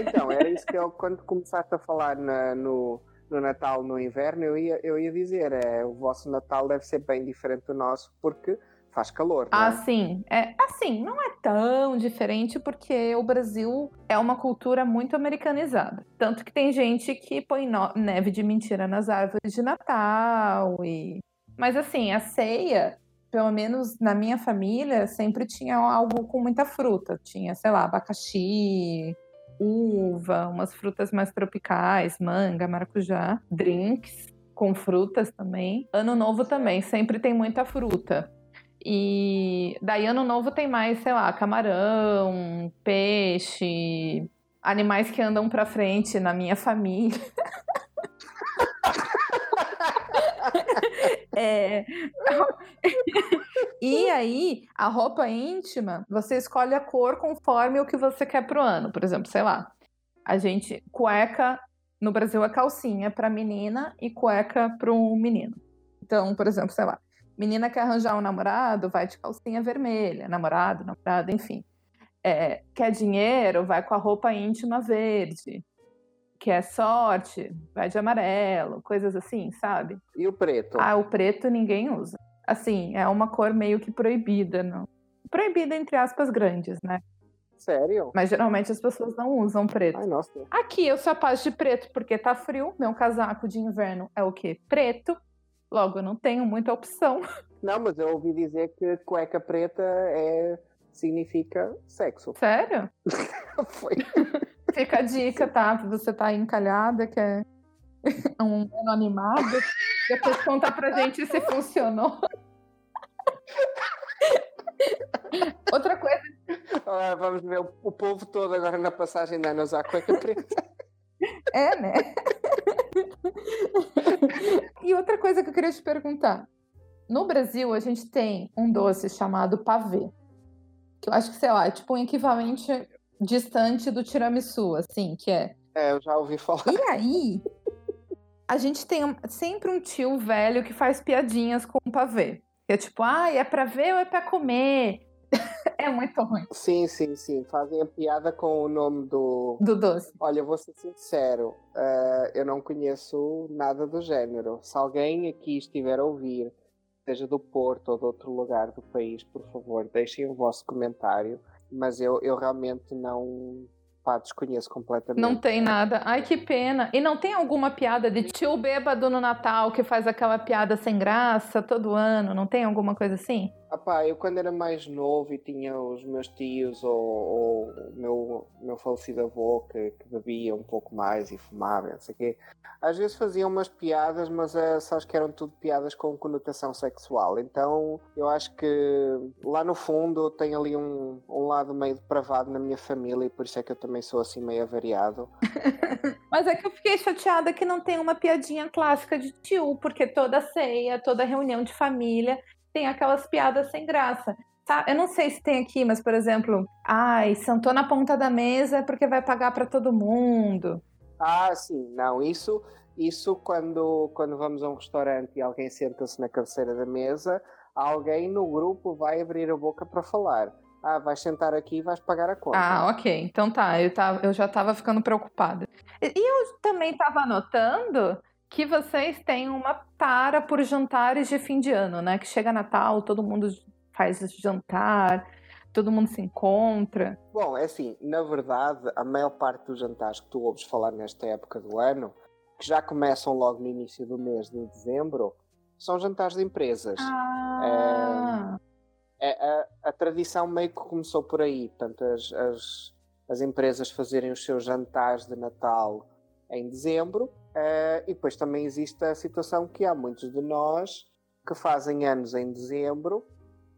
Então, era isso que eu, quando começaste a falar na, no, no Natal, no inverno, eu ia, eu ia dizer, é, o vosso Natal deve ser bem diferente do nosso, porque faz calor, não é? Ah, sim. É, assim, não é tão diferente porque o Brasil é uma cultura muito americanizada. Tanto que tem gente que põe neve de mentira nas árvores de Natal e... Mas assim, a ceia, pelo menos na minha família, sempre tinha algo com muita fruta. Tinha, sei lá, abacaxi, uva, umas frutas mais tropicais, manga, maracujá, drinks com frutas também. Ano novo também, sempre tem muita fruta. E daí ano novo tem mais, sei lá, camarão, peixe, animais que andam para frente na minha família. é... e aí, a roupa íntima, você escolhe a cor conforme o que você quer pro ano. Por exemplo, sei lá, a gente cueca no Brasil é calcinha para menina e cueca para um menino. Então, por exemplo, sei lá, menina quer arranjar um namorado, vai de calcinha vermelha, namorado, namorada, enfim. É, quer dinheiro, vai com a roupa íntima verde que é sorte, vai de amarelo, coisas assim, sabe? E o preto? Ah, o preto ninguém usa. Assim, é uma cor meio que proibida, não? Proibida entre aspas grandes, né? Sério? Mas geralmente as pessoas não usam preto. Ai, nossa. Aqui eu sou capaz de preto porque tá frio, meu casaco de inverno é o quê? Preto. Logo, eu não tenho muita opção. Não, mas eu ouvi dizer que cueca preta é significa sexo. Sério? Foi. Fica a dica, tá? Você tá encalhada, que é um ano animado. Depois conta pra gente se funcionou. Outra coisa. Ah, vamos ver o povo todo agora na passagem da ano usar cueca preta. É, né? e outra coisa que eu queria te perguntar. No Brasil, a gente tem um doce chamado pavê. Que eu acho que, sei lá, é tipo um equivalente distante do tiramisu, assim, que é. É, eu já ouvi falar. E aí, a gente tem sempre um tio velho que faz piadinhas com pavê. Que é tipo, ah, é pra ver ou é pra comer? é muito ruim. Sim, sim, sim. Fazem a piada com o nome do. Do doce. Olha, eu vou ser sincero, eh, eu não conheço nada do género. Se alguém aqui estiver a ouvir, seja do Porto ou de outro lugar do país, por favor, deixem o vosso comentário. Mas eu, eu realmente não. Pá, desconheço completamente. Não tem nada. Ai, que pena. E não tem alguma piada de tio bêbado no Natal que faz aquela piada sem graça todo ano? Não tem alguma coisa assim? Ah pá, eu quando era mais novo e tinha os meus tios ou, o meu, meu falecido avô que, que bebia um pouco mais e fumava, não sei o quê, às vezes faziam umas piadas, mas eh, sabes que eram tudo piadas com conotação sexual. Então eu acho que lá no fundo tem ali um, um lado meio depravado na minha família e por isso é que eu também sou assim meio avariado. Mas é que eu fiquei chateada que não tem uma piadinha clássica de tio, porque toda ceia, toda reunião de família tem aquelas piadas sem graça. Tá? Eu não sei se tem aqui, mas, por exemplo, ai, sentou na ponta da mesa porque vai pagar para todo mundo. Ah, sim, não, isso, isso quando, quando vamos a um restaurante e alguém senta-se na cabeceira da mesa, alguém no grupo vai abrir a boca para falar. Ah, vais sentar aqui e vais pagar a conta. Ah, ok. Então tá, eu, tava, eu já estava ficando preocupada. E e eu também estava notando que vocês têm uma tara por jantares de fim de ano, né? Que chega Natal, todo mundo faz jantar, todo mundo se encontra. Bom, é assim, na verdade, a maior parte dos jantares que tu ouves falar nesta época do ano, que já começam logo no início do mês de dezembro, são jantares de empresas. Ah, É, a, a tradição meio que começou por aí, portanto, as, as, as empresas fazerem os seus jantares de Natal em dezembro, eh, e depois também existe a situação que há muitos de nós que fazem anos em dezembro.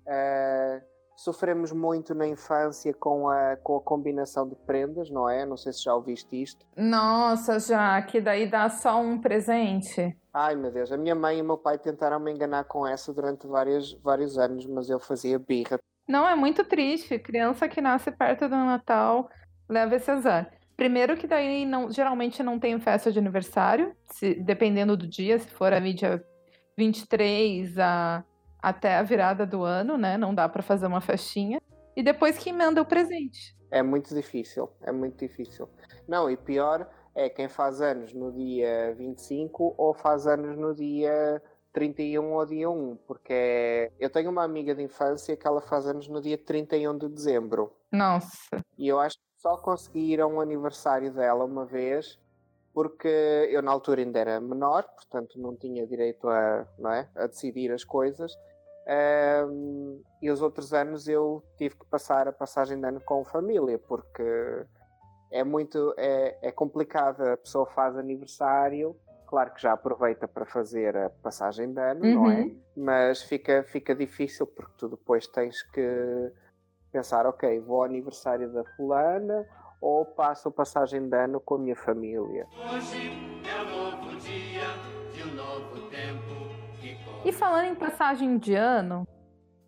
eh, sofremos muito na infância com a, com a combinação de prendas, não é? Não sei se já ouviste isto. nossa, já, que daí dá só um presente. Ai meu Deus, a minha mãe e o meu pai tentaram me enganar com essa durante vários, vários anos, mas eu fazia birra. Não, é muito triste. Criança que nasce perto do Natal leva esse azar. Primeiro que daí não, geralmente não tem festa de aniversário, se- dependendo do dia, se for ali dia 23 a, até a virada do ano, né? Não dá pra fazer uma festinha. E depois que emenda o presente. É muito difícil, é muito difícil. Não, e pior é quem faz anos no dia 25 ou faz anos no dia 31 ou dia 1, porque eu tenho uma amiga de infância que ela faz anos no dia 31 de dezembro. Nossa. E eu acho só consegui ir a um aniversário dela uma vez, porque eu na altura ainda era menor, portanto não tinha direito a, não é, a decidir as coisas. Ahm, e os outros anos eu tive que passar a passagem de ano com família, porque é muito é, é complicado. A pessoa faz aniversário, claro que já aproveita para fazer a passagem de ano, não é? Uhum. Mas fica, fica difícil porque tu depois tens que pensar, ok, vou ao aniversário da fulana ou passo a passagem de ano com a minha família. Hoje é um novo dia de um novo tempo E falando em passagem de ano,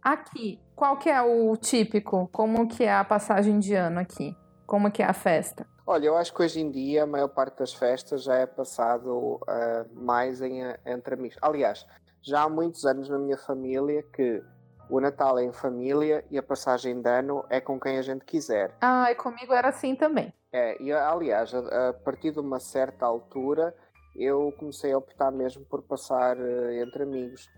aqui, qual que é o típico? Como que é a passagem de ano aqui? Como que é a festa? Olha, eu acho que hoje em dia a maior parte das festas já é passado ah, mais em, entre amigos. Aliás, já há muitos anos na minha família que o Natal é em família e a passagem de ano é com quem a gente quiser. Ah, e comigo era assim também. É, e aliás, a, a partir de uma certa altura, eu comecei a optar mesmo por passar eh, entre amigos.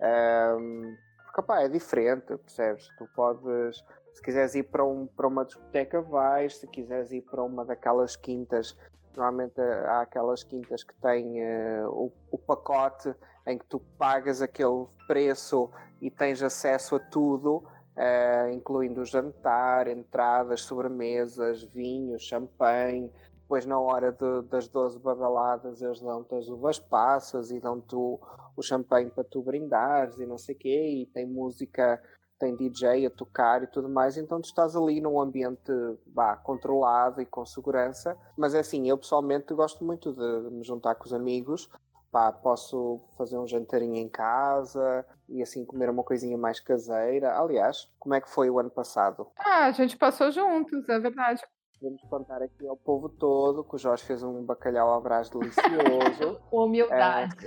Ahm, porque, opá, é diferente, percebes? Tu podes, se quiseres ir para, um, para uma discoteca, vais. Se quiseres ir para uma daquelas quintas, normalmente eh, há aquelas quintas que têm eh, o, o pacote em que tu pagas aquele preço e tens acesso a tudo. eh, incluindo o jantar, entradas, sobremesas, vinho, champanhe. Depois, na hora de- das 12 badaladas, eles dão-te as uvas passas e dão-te o, champanhe para tu brindares e não sei o quê. E tem música, tem DJ a tocar e tudo mais. Então, tu estás ali num ambiente vá, controlado e com segurança. Mas, é assim, eu pessoalmente gosto muito de me juntar com os amigos. Pá, posso fazer um jantarinho em casa e assim comer uma coisinha mais caseira. Aliás, como é que foi o ano passado? Ah, a gente passou juntos, é verdade. Podemos contar aqui ao povo todo que o Jorge fez um bacalhau à brás delicioso. Humildade.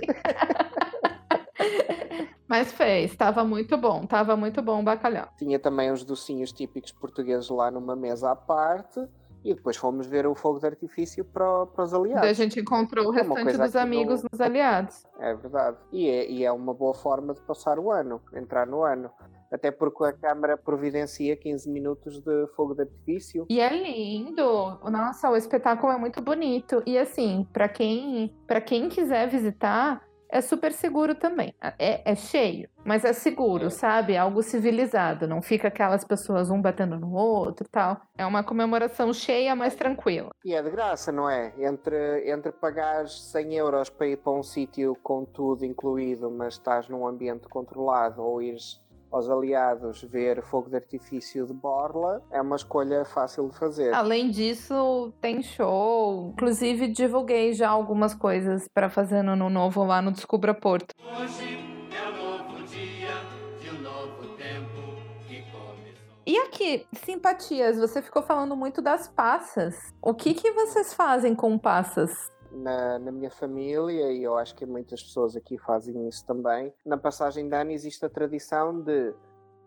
Mas fez, estava muito bom, estava muito bom o bacalhau. Tinha também os docinhos típicos portugueses lá numa mesa à parte. E depois fomos ver o fogo de artifício para, para os aliados. A gente encontrou o É restante coisa dos amigos no- nos aliados. É verdade. E é, e é uma boa forma de passar o ano, entrar no ano. Até porque a Câmara providencia 15 minutos de fogo de artifício. E é lindo. Nossa, o espetáculo é muito bonito. E assim, para quem, para quem quiser visitar, é super seguro também. É, é cheio, mas é seguro, É. sabe? É algo civilizado. Não fica aquelas pessoas um batendo no outro e tal. É uma comemoração cheia, mas tranquila. E é de graça, não é? Entre, entre pagares 100 euros para ir para um sítio com tudo incluído, mas estás num ambiente controlado, ou ires aos aliados ver fogo de artifício de Borla, é uma escolha fácil de fazer. Além disso, tem show. Inclusive, divulguei já algumas coisas para fazer no ano novo lá no Descubra Porto. Hoje é um novo dia de um novo tempo que começou. E aqui, simpatias, você ficou falando muito das passas. O que, que vocês fazem com passas? Na, na minha família, e eu acho que muitas pessoas aqui fazem isso também, na passagem de ano existe a tradição de,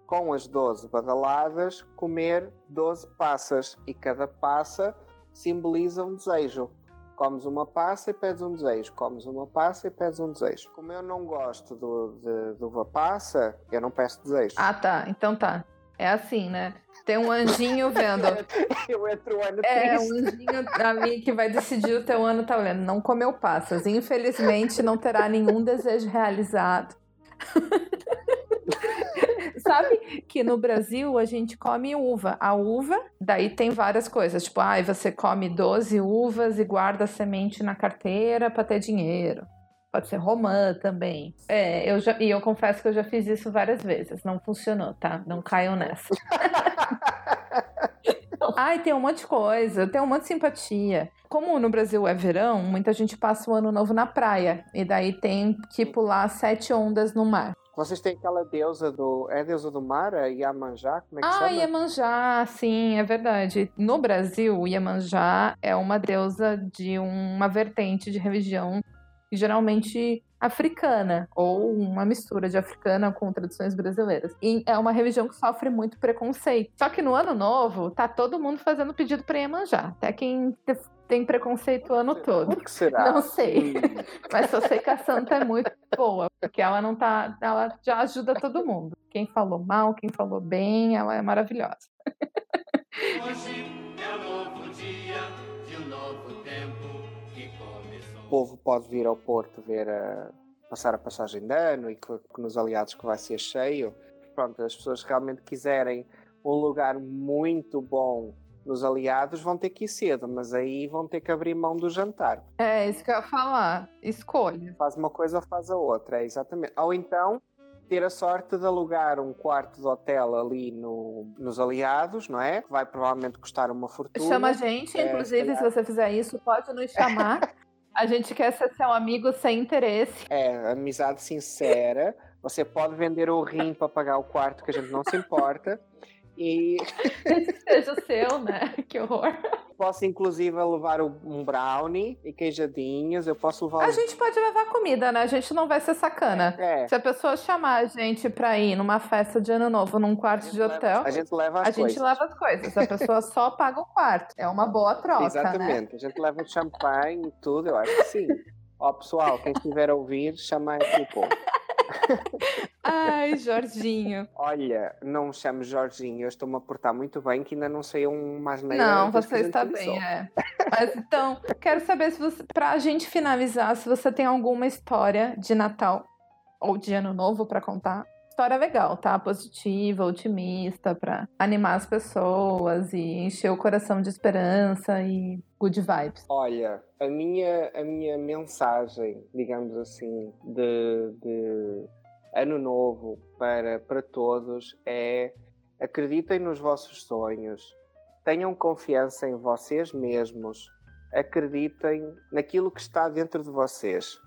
com as 12 badaladas, comer 12 passas. E cada passa simboliza um desejo. Comes uma passa e pedes um desejo. Comes uma passa e pedes um desejo. Como eu não gosto do, de, de uva passa, eu não peço desejo. Ah, tá. Então tá. É assim, né? Tem um anjinho vendo. eu entro o ano É, triste. um anjinho ali que vai decidir o teu ano, tá olhando. Não comeu passas. Infelizmente, não terá nenhum desejo realizado. Sabe que no Brasil a gente come uva. A uva, daí tem várias coisas. Tipo, ai, você come 12 uvas e guarda a semente na carteira para ter dinheiro. Pode ser romã também. É, eu já, e eu confesso que eu já fiz isso várias vezes. Não funcionou, tá? Não caiam nessa. Ai, tem um monte de coisa, tem um monte de simpatia. Como no Brasil é verão, muita gente passa o ano novo na praia. E daí tem que pular sete ondas no mar. Vocês têm aquela deusa do. É a deusa do mar? A Yamanjá? Como é que Ah, chama? Iemanjá, sim, é verdade. No Brasil, Iemanjá é uma deusa de uma vertente de religião geralmente africana, ou uma mistura de africana com tradições brasileiras. E é uma religião que sofre muito preconceito. Só que no ano novo, tá todo mundo fazendo pedido para Iemanjá. Até quem te- tem preconceito o ano todo. Que será? Não sei. Hum. Mas só sei que a santa é muito boa, porque ela não tá. Ela já ajuda todo mundo. Quem falou mal, quem falou bem, ela é maravilhosa. Hoje é novo povo pode vir ao Porto ver a, passar a passagem de ano e que, que nos aliados que vai ser cheio. Pronto, as pessoas que realmente quiserem um lugar muito bom nos aliados vão ter que ir cedo, mas aí vão ter que abrir mão do jantar. É isso que eu ia falar. Escolha. Faz uma coisa ou faz a outra, é exatamente. Ou então ter a sorte de alugar um quarto de hotel ali no, nos aliados, não é? Que vai provavelmente custar uma fortuna. Chama a gente, É, inclusive, se se calhar. você fizer isso, pode nos chamar. A gente quer ser seu amigo sem interesse. É, amizade sincera. Você pode vender o rim para pagar o quarto, que a gente não se importa. E seja seu, né? Que horror. posso, inclusive, levar um brownie e queijadinhas. Eu posso levar. A gente pode levar comida, né? A gente não vai ser sacana. É, Se a pessoa chamar a gente pra ir numa festa de ano novo num quarto de hotel, a gente leva as a gente coisas. leva as coisas. A pessoa só paga o quarto. É uma boa troca, né? Exatamente. A gente leva o champanhe e tudo, eu acho que sim. Ó, pessoal, quem estiver a ouvir, chama aqui o povo. Ai, Jorginho. Olha, não me chamo Jorginho, eu estou-me a portar muito bem, que ainda não sei um mais neira Não, a você está bem, é. Mas então, quero saber se você, pra gente finalizar, se você tem alguma história de Natal ou de Ano Novo pra contar. História legal, tá? Positiva, otimista, pra animar as pessoas e encher o coração de esperança e good vibes. Olha, a minha, a minha mensagem, digamos assim, de, de ano novo para, para todos é acreditem nos vossos sonhos, tenham confiança em vocês mesmos, acreditem naquilo que está dentro de vocês,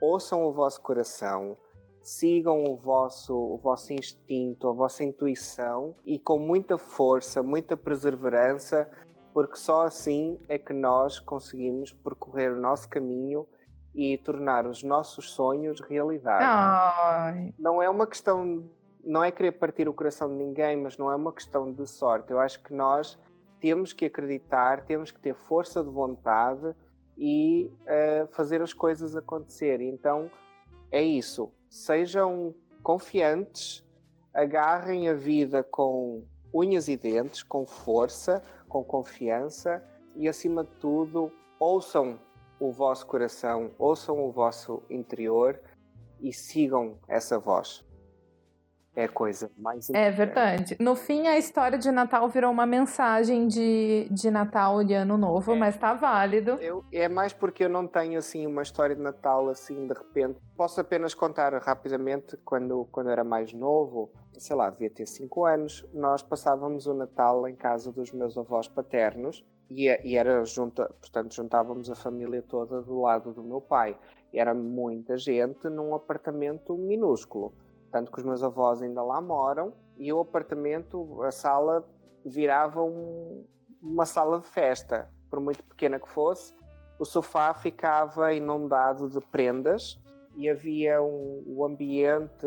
ouçam o vosso coração, sigam o vosso, o vosso instinto, a vossa intuição e com muita força, muita perseverança porque só assim é que nós conseguimos percorrer o nosso caminho e tornar os nossos sonhos realidade. Ai. Não é uma questão, não é querer partir o coração de ninguém, mas não é uma questão de sorte. Eu acho que nós temos que acreditar, temos que ter força de vontade e uh, fazer as coisas acontecer. Então é isso. Sejam confiantes, agarrem a vida com unhas e dentes, com força, com confiança e, acima de tudo, ouçam o vosso coração, ouçam o vosso interior e sigam essa voz é coisa mais É verdade. No fim, a história de Natal virou uma mensagem de, de Natal e Ano Novo, é. mas tá válido. Eu, é mais porque eu não tenho assim uma história de Natal assim de repente. Posso apenas contar rapidamente quando, quando era mais novo, sei lá, devia ter 5 anos, nós passávamos o Natal em casa dos meus avós paternos e, e era junta, portanto, juntávamos a família toda do lado do meu pai. Era muita gente num apartamento minúsculo. Tanto que os meus avós ainda lá moram e o apartamento, a sala, virava um, uma sala de festa, por muito pequena que fosse. O sofá ficava inundado de prendas e havia um, o ambiente,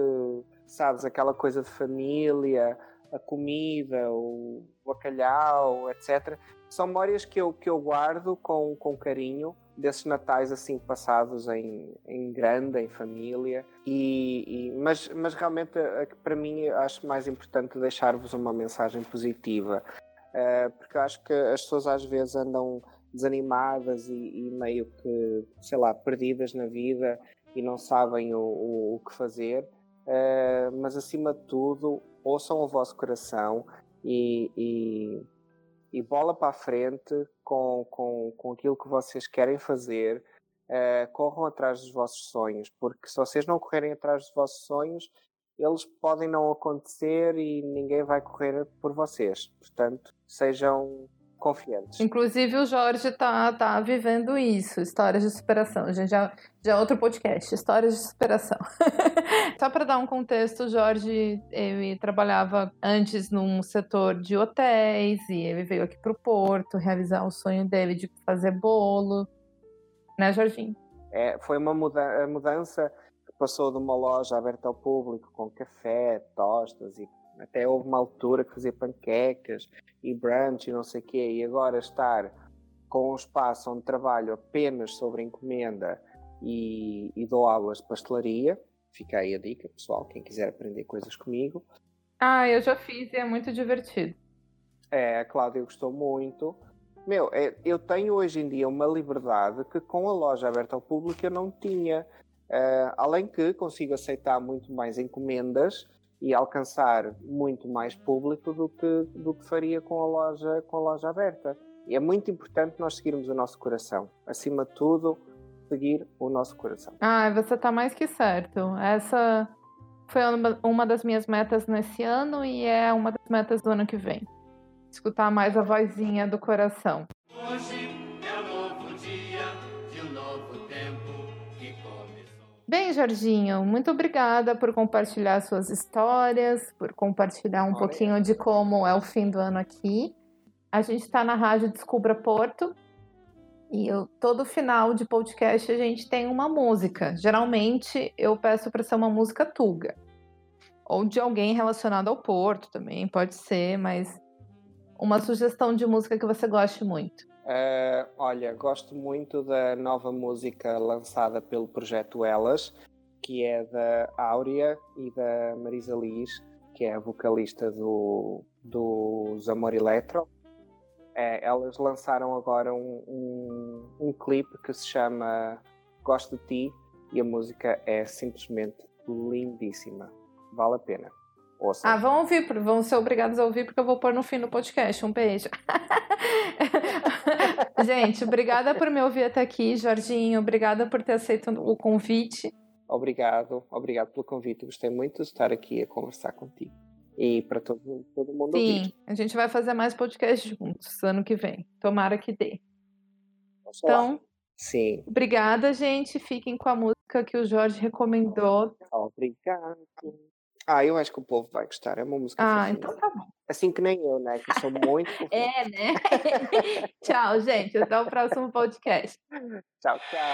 sabes, aquela coisa de família, a comida, o bacalhau, etc. São memórias que eu, que eu guardo com, com carinho desses natais assim passados em, em grande, em família. E, e mas, mas realmente para mim acho mais importante deixar-vos uma mensagem positiva, uh, porque acho que as pessoas às vezes andam desanimadas e, e, meio que, sei lá, perdidas na vida e não sabem o, o, o que fazer. Uh, mas acima de tudo, ouçam o vosso coração e, e, e bola para a frente com, com, com aquilo que vocês querem fazer. Uh, corram atrás dos vossos sonhos, porque se vocês não correrem atrás dos vossos sonhos, eles podem não acontecer e ninguém vai correr por vocês. Portanto, sejam confiantes. Inclusive o Jorge tá, tá vivendo isso, histórias de superação. A gente já, já é outro podcast, histórias de superação. Só para dar um contexto, o Jorge ele trabalhava antes num setor de hotéis e ele veio aqui para o Porto realizar o sonho dele de fazer bolo, né, Jorginho? É, foi uma muda mudança que passou de uma loja aberta ao público com café, tostas e até houve uma altura que fazia panquecas e brunch e não sei o quê, e agora estar com um espaço onde trabalho apenas sobre encomenda e, e dou aulas de pastelaria, fica aí a dica, pessoal, quem quiser aprender coisas comigo. Ah, eu já fiz e é muito divertido. É, a Cláudia gostou muito. Meu, é, eu tenho hoje em dia uma liberdade que com a loja aberta ao público eu não tinha. Uh, além que consigo aceitar muito mais encomendas e alcançar muito mais público do que, do que faria com a, loja, com a loja aberta. E é muito importante nós seguirmos o nosso coração. Acima de tudo, seguir o nosso coração. Ah, você está mais que certo. Essa foi uma das minhas metas nesse ano e é uma das metas do ano que vem. Escutar mais a vozinha do coração. Hoje Bem, Jorginho, muito obrigada por compartilhar suas histórias, por compartilhar um Olha. pouquinho de como é o fim do ano aqui. A gente está na Rádio Descubra Porto, e eu, todo final de podcast a gente tem uma música. Geralmente eu peço para ser uma música tuga. Ou de alguém relacionado ao Porto também, pode ser, mas uma sugestão de música que você goste muito. Uh, olha, gosto muito da nova música lançada pelo projeto Elas, que é da Áurea e da Marisa Liz, que é a vocalista do, do Zamor Eletro. É, elas lançaram agora um, um, um clipe que se chama Gosto de Ti e a música é simplesmente lindíssima. Vale a pena. Ouça. Ah, vão ouvir, vão ser obrigados a ouvir porque eu vou pôr no fim do podcast. Um beijo. Gente, obrigada por me ouvir até aqui, Jorginho. Obrigada por ter aceito o convite. Obrigado, obrigado pelo convite. Gostei muito de estar aqui a conversar contigo e para todo, todo mundo Sim, ouvir. a gente vai fazer mais podcasts juntos ano que vem. Tomara que dê. Então, lá. Sim. Obrigada, gente. Fiquem com a música que o Jorge recomendou. Obrigado. Ah, eu acho que o povo vai gostar. É uma música. Ah, então tá bom. Assim que nem eu, né? Que sou muito. é, né? tchau, gente. Até o próximo podcast. Tchau, tchau.